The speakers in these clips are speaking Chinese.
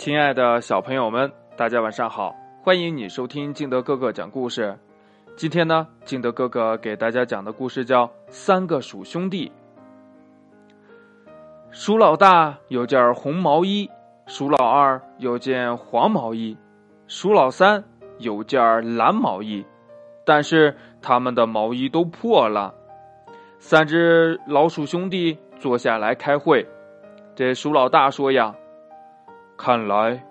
亲爱的小朋友们，大家晚上好！欢迎你收听敬德哥哥讲故事。今天呢，敬德哥哥给大家讲的故事叫《三个鼠兄弟》。鼠老大有件红毛衣，鼠老二有件黄毛衣，鼠老三有件蓝毛衣。但是他们的毛衣都破了。三只老鼠兄弟坐下来开会。这鼠老大说呀。看来，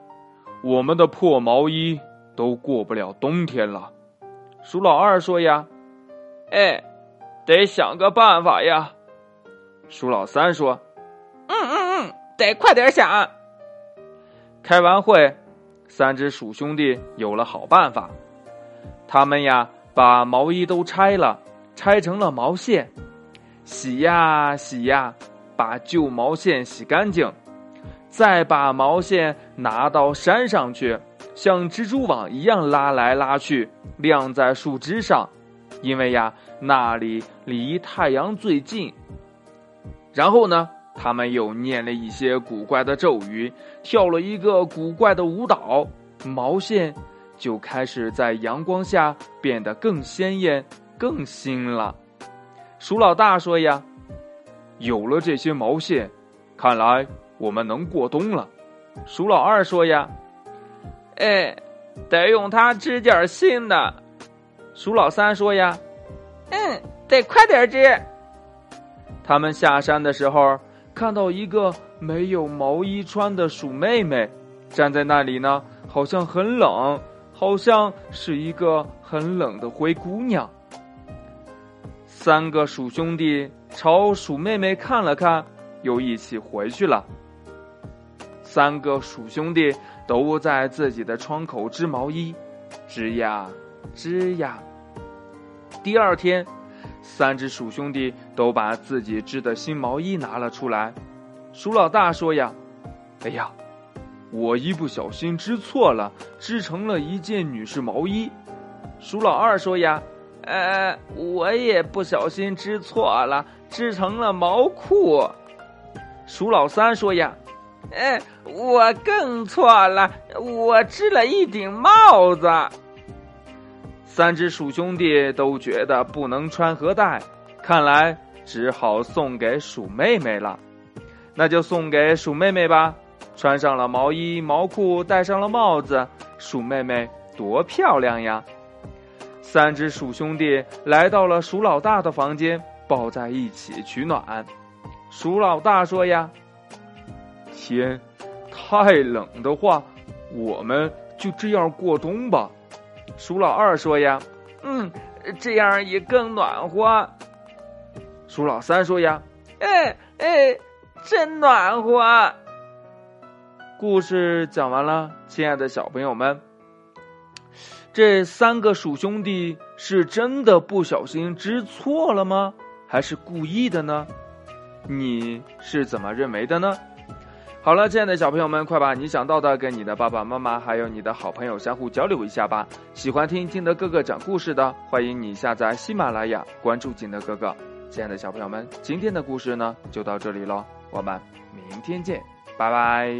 我们的破毛衣都过不了冬天了。鼠老二说：“呀，哎，得想个办法呀。”鼠老三说：“嗯嗯嗯，得快点想。”开完会，三只鼠兄弟有了好办法。他们呀，把毛衣都拆了，拆成了毛线，洗呀洗呀，把旧毛线洗干净。再把毛线拿到山上去，像蜘蛛网一样拉来拉去，晾在树枝上，因为呀，那里离太阳最近。然后呢，他们又念了一些古怪的咒语，跳了一个古怪的舞蹈，毛线就开始在阳光下变得更鲜艳、更新了。鼠老大说呀：“有了这些毛线，看来……”我们能过冬了，鼠老二说呀：“哎，得用它织件新的。”鼠老三说呀：“嗯，得快点织。”他们下山的时候，看到一个没有毛衣穿的鼠妹妹站在那里呢，好像很冷，好像是一个很冷的灰姑娘。三个鼠兄弟朝鼠妹妹看了看，又一起回去了。三个鼠兄弟都在自己的窗口织毛衣，织呀织呀。第二天，三只鼠兄弟都把自己织的新毛衣拿了出来。鼠老大说：“呀，哎呀，我一不小心织错了，织成了一件女士毛衣。”鼠老二说：“呀，呃，我也不小心织错了，织成了毛裤。”鼠老三说：“呀。”哎，我更错了，我织了一顶帽子。三只鼠兄弟都觉得不能穿盒带，看来只好送给鼠妹妹了。那就送给鼠妹妹吧，穿上了毛衣毛裤，戴上了帽子，鼠妹妹多漂亮呀！三只鼠兄弟来到了鼠老大的房间，抱在一起取暖。鼠老大说呀。天太冷的话，我们就这样过冬吧。鼠老二说：“呀，嗯，这样也更暖和。”鼠老三说：“呀，哎哎，真暖和。”故事讲完了，亲爱的小朋友们，这三个鼠兄弟是真的不小心知错了吗？还是故意的呢？你是怎么认为的呢？好了，亲爱的小朋友们，快把你想到的跟你的爸爸妈妈还有你的好朋友相互交流一下吧。喜欢听金德哥哥讲故事的，欢迎你下载喜马拉雅，关注金德哥哥。亲爱的小朋友们，今天的故事呢就到这里了，我们明天见，拜拜。